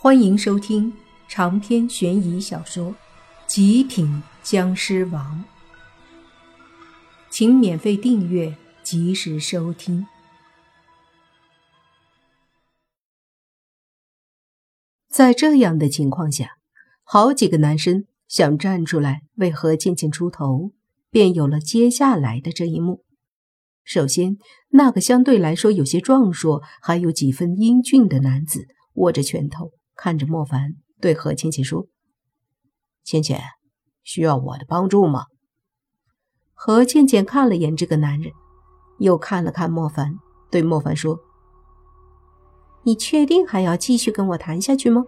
欢迎收听长篇悬疑小说《极品僵尸王》，请免费订阅，及时收听。在这样的情况下，好几个男生想站出来为何倩倩出头，便有了接下来的这一幕。首先，那个相对来说有些壮硕，还有几分英俊的男子握着拳头。看着莫凡，对何倩倩说：“倩倩，需要我的帮助吗？”何倩倩看了眼这个男人，又看了看莫凡，对莫凡说：“你确定还要继续跟我谈下去吗？”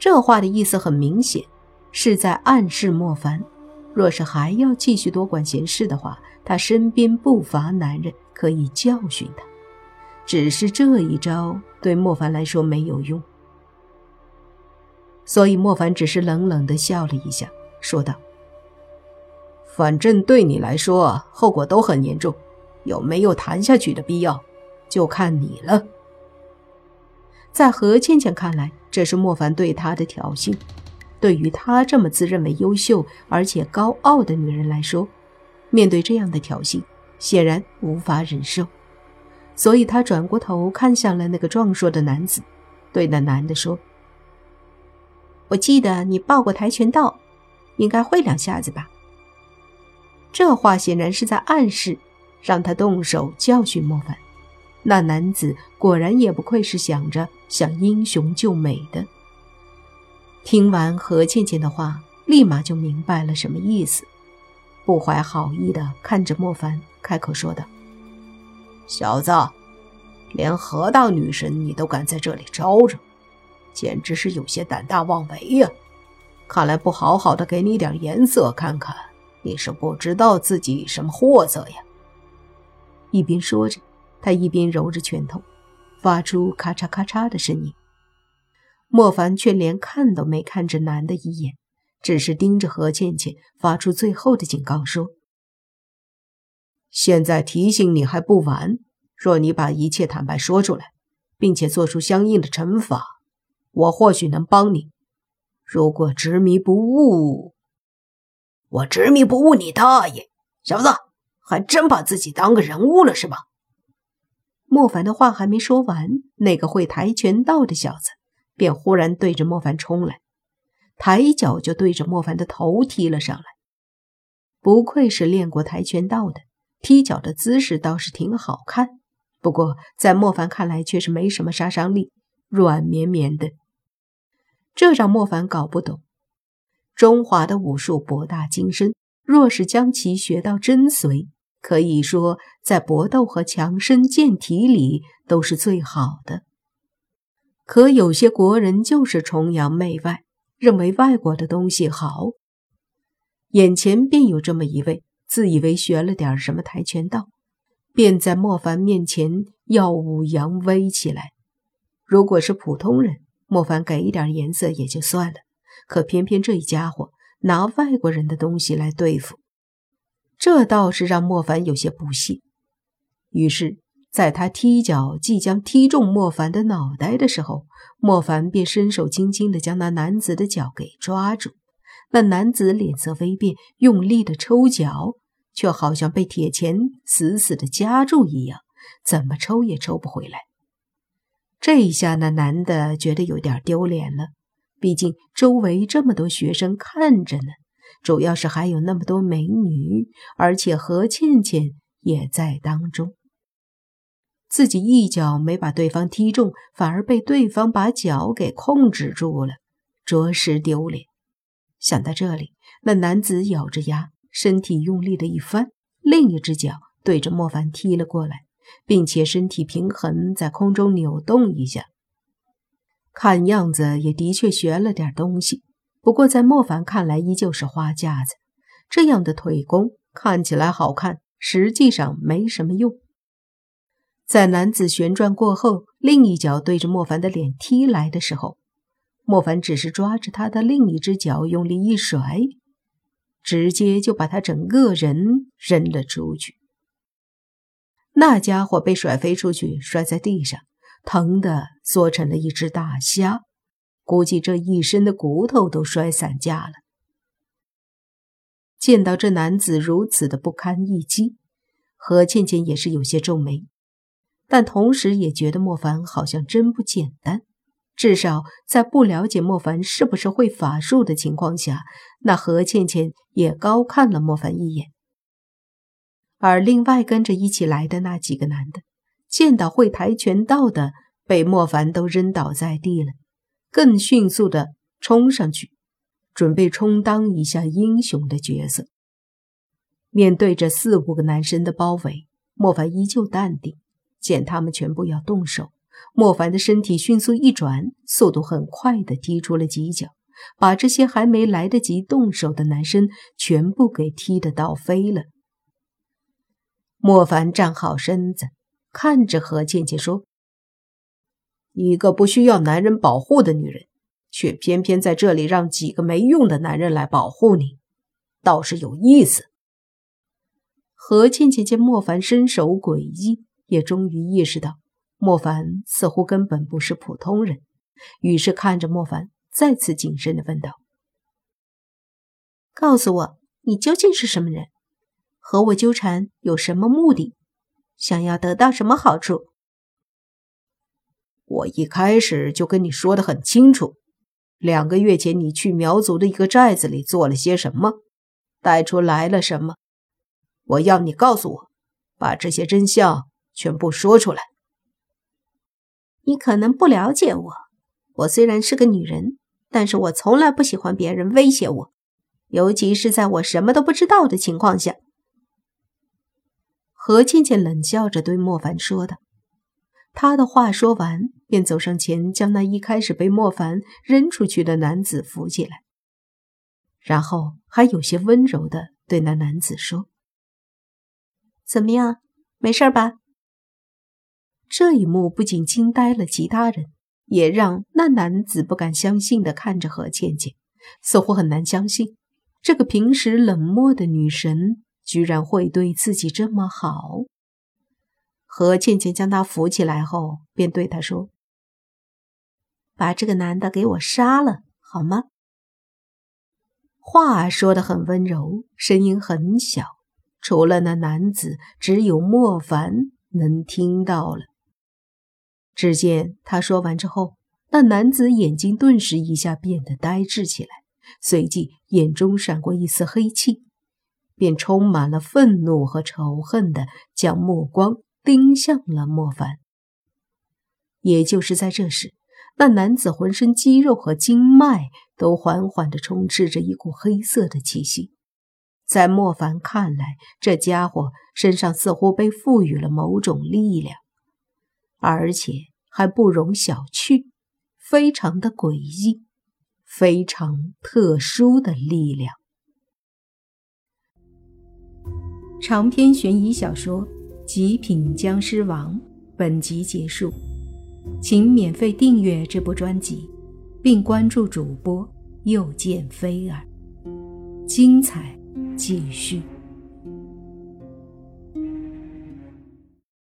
这话的意思很明显，是在暗示莫凡，若是还要继续多管闲事的话，他身边不乏男人可以教训他。只是这一招对莫凡来说没有用，所以莫凡只是冷冷的笑了一下，说道：“反正对你来说后果都很严重，有没有谈下去的必要，就看你了。”在何倩倩看来，这是莫凡对她的挑衅。对于她这么自认为优秀而且高傲的女人来说，面对这样的挑衅，显然无法忍受。所以他转过头看向了那个壮硕的男子，对那男的说：“我记得你报过跆拳道，应该会两下子吧？”这话显然是在暗示，让他动手教训莫凡。那男子果然也不愧是想着想英雄救美的。听完何倩倩的话，立马就明白了什么意思，不怀好意的看着莫凡，开口说道。小子，连河道女神你都敢在这里招惹，简直是有些胆大妄为呀！看来不好好的给你点颜色看看，你是不知道自己什么货色呀！一边说着，他一边揉着拳头，发出咔嚓咔嚓的声音。莫凡却连看都没看这男的一眼，只是盯着何倩倩，发出最后的警告说。现在提醒你还不晚。若你把一切坦白说出来，并且做出相应的惩罚，我或许能帮你。如果执迷不悟，我执迷不悟你大爷！小子，还真把自己当个人物了是吧？莫凡的话还没说完，那个会跆拳道的小子便忽然对着莫凡冲来，抬脚就对着莫凡的头踢了上来。不愧是练过跆拳道的。踢脚的姿势倒是挺好看，不过在莫凡看来却是没什么杀伤力，软绵绵的。这让莫凡搞不懂。中华的武术博大精深，若是将其学到真髓，可以说在搏斗和强身健体里都是最好的。可有些国人就是崇洋媚外，认为外国的东西好。眼前便有这么一位。自以为学了点什么跆拳道，便在莫凡面前耀武扬威起来。如果是普通人，莫凡给一点颜色也就算了，可偏偏这一家伙拿外国人的东西来对付，这倒是让莫凡有些不屑。于是，在他踢脚即将踢中莫凡的脑袋的时候，莫凡便伸手轻轻地将那男子的脚给抓住。那男子脸色微变，用力的抽脚，却好像被铁钳死死的夹住一样，怎么抽也抽不回来。这一下，那男的觉得有点丢脸了，毕竟周围这么多学生看着呢，主要是还有那么多美女，而且何倩倩也在当中。自己一脚没把对方踢中，反而被对方把脚给控制住了，着实丢脸。想到这里，那男子咬着牙，身体用力的一翻，另一只脚对着莫凡踢了过来，并且身体平衡在空中扭动一下。看样子也的确学了点东西，不过在莫凡看来依旧是花架子。这样的腿功看起来好看，实际上没什么用。在男子旋转过后，另一脚对着莫凡的脸踢来的时候。莫凡只是抓着他的另一只脚，用力一甩，直接就把他整个人扔了出去。那家伙被甩飞出去，摔在地上，疼得缩成了一只大虾，估计这一身的骨头都摔散架了。见到这男子如此的不堪一击，何倩倩也是有些皱眉，但同时也觉得莫凡好像真不简单。至少在不了解莫凡是不是会法术的情况下，那何倩倩也高看了莫凡一眼。而另外跟着一起来的那几个男的，见到会跆拳道的被莫凡都扔倒在地了，更迅速的冲上去，准备充当一下英雄的角色。面对着四五个男生的包围，莫凡依旧淡定。见他们全部要动手，莫凡的身体迅速一转，速度很快的踢出了几脚，把这些还没来得及动手的男生全部给踢得倒飞了。莫凡站好身子，看着何倩倩说：“一个不需要男人保护的女人，却偏偏在这里让几个没用的男人来保护你，倒是有意思。”何倩倩见莫凡身手诡异，也终于意识到莫凡似乎根本不是普通人，于是看着莫凡，再次谨慎的问道：“告诉我，你究竟是什么人？”和我纠缠有什么目的？想要得到什么好处？我一开始就跟你说的很清楚，两个月前你去苗族的一个寨子里做了些什么，带出来了什么？我要你告诉我，把这些真相全部说出来。你可能不了解我，我虽然是个女人，但是我从来不喜欢别人威胁我，尤其是在我什么都不知道的情况下。何倩倩冷笑着对莫凡说道：“他的话说完，便走上前，将那一开始被莫凡扔出去的男子扶起来，然后还有些温柔的对那男子说：‘怎么样，没事吧？’这一幕不仅惊呆了其他人，也让那男子不敢相信的看着何倩倩，似乎很难相信这个平时冷漠的女神。”居然会对自己这么好。何倩倩将他扶起来后，便对他说：“把这个男的给我杀了，好吗？”话说的很温柔，声音很小，除了那男子，只有莫凡能听到了。只见他说完之后，那男子眼睛顿时一下变得呆滞起来，随即眼中闪过一丝黑气。便充满了愤怒和仇恨的将目光盯向了莫凡。也就是在这时，那男子浑身肌肉和经脉都缓缓地充斥着一股黑色的气息。在莫凡看来，这家伙身上似乎被赋予了某种力量，而且还不容小觑，非常的诡异，非常特殊的力量。长篇悬疑小说《极品僵尸王》本集结束，请免费订阅这部专辑，并关注主播又见菲儿，精彩继续。